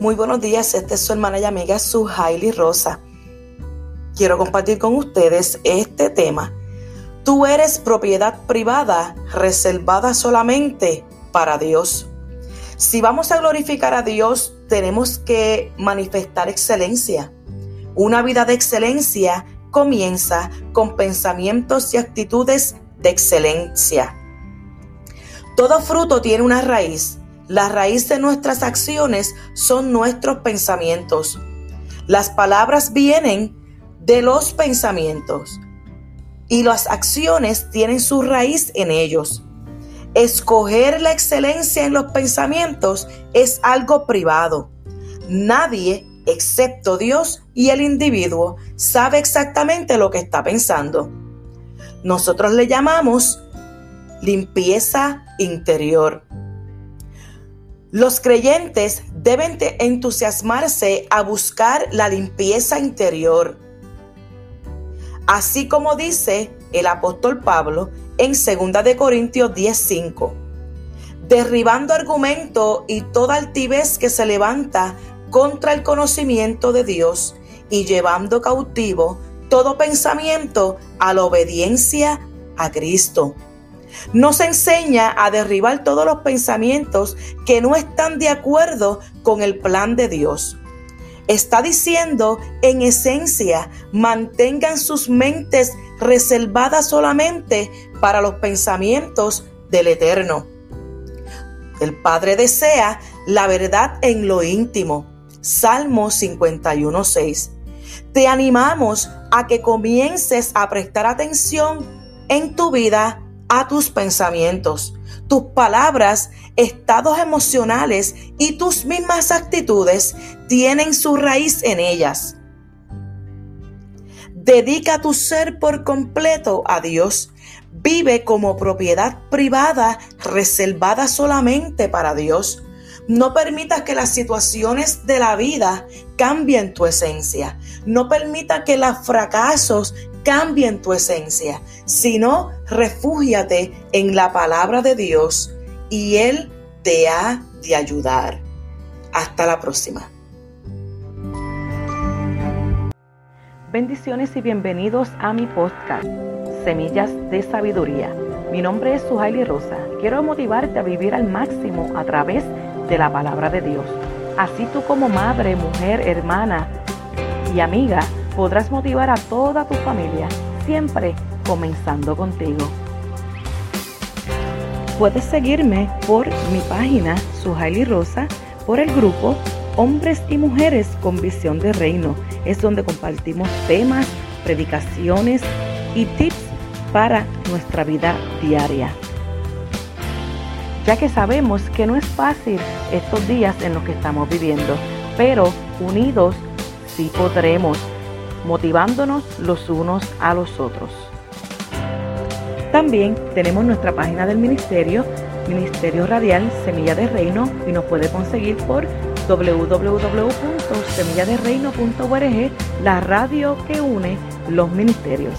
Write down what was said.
Muy buenos días, esta es su hermana y amiga Su Hailey Rosa. Quiero compartir con ustedes este tema. Tú eres propiedad privada reservada solamente para Dios. Si vamos a glorificar a Dios, tenemos que manifestar excelencia. Una vida de excelencia comienza con pensamientos y actitudes de excelencia. Todo fruto tiene una raíz la raíz de nuestras acciones son nuestros pensamientos. Las palabras vienen de los pensamientos y las acciones tienen su raíz en ellos. Escoger la excelencia en los pensamientos es algo privado. Nadie, excepto Dios y el individuo, sabe exactamente lo que está pensando. Nosotros le llamamos limpieza interior. Los creyentes deben entusiasmarse a buscar la limpieza interior. Así como dice el apóstol Pablo en 2 de Corintios 10:5, derribando argumento y toda altivez que se levanta contra el conocimiento de Dios y llevando cautivo todo pensamiento a la obediencia a Cristo. Nos enseña a derribar todos los pensamientos que no están de acuerdo con el plan de Dios. Está diciendo, en esencia, mantengan sus mentes reservadas solamente para los pensamientos del Eterno. El Padre desea la verdad en lo íntimo. Salmo 51.6. Te animamos a que comiences a prestar atención en tu vida a tus pensamientos, tus palabras, estados emocionales y tus mismas actitudes tienen su raíz en ellas. Dedica tu ser por completo a Dios. Vive como propiedad privada reservada solamente para Dios. No permitas que las situaciones de la vida cambien tu esencia. No permita que los fracasos cambien tu esencia, sino refúgiate en la palabra de Dios y Él te ha de ayudar. Hasta la próxima. Bendiciones y bienvenidos a mi podcast, Semillas de Sabiduría. Mi nombre es Suhaili Rosa. Quiero motivarte a vivir al máximo a través de la palabra de Dios. Así tú como madre, mujer, hermana y amiga, podrás motivar a toda tu familia, siempre comenzando contigo. Puedes seguirme por mi página Suhaili Rosa, por el grupo Hombres y Mujeres con Visión de Reino. Es donde compartimos temas, predicaciones y tips para nuestra vida diaria. Ya que sabemos que no es fácil estos días en los que estamos viviendo, pero unidos sí podremos motivándonos los unos a los otros. También tenemos nuestra página del ministerio, Ministerio Radial Semilla de Reino, y nos puede conseguir por www.semilladereino.org, la radio que une los ministerios.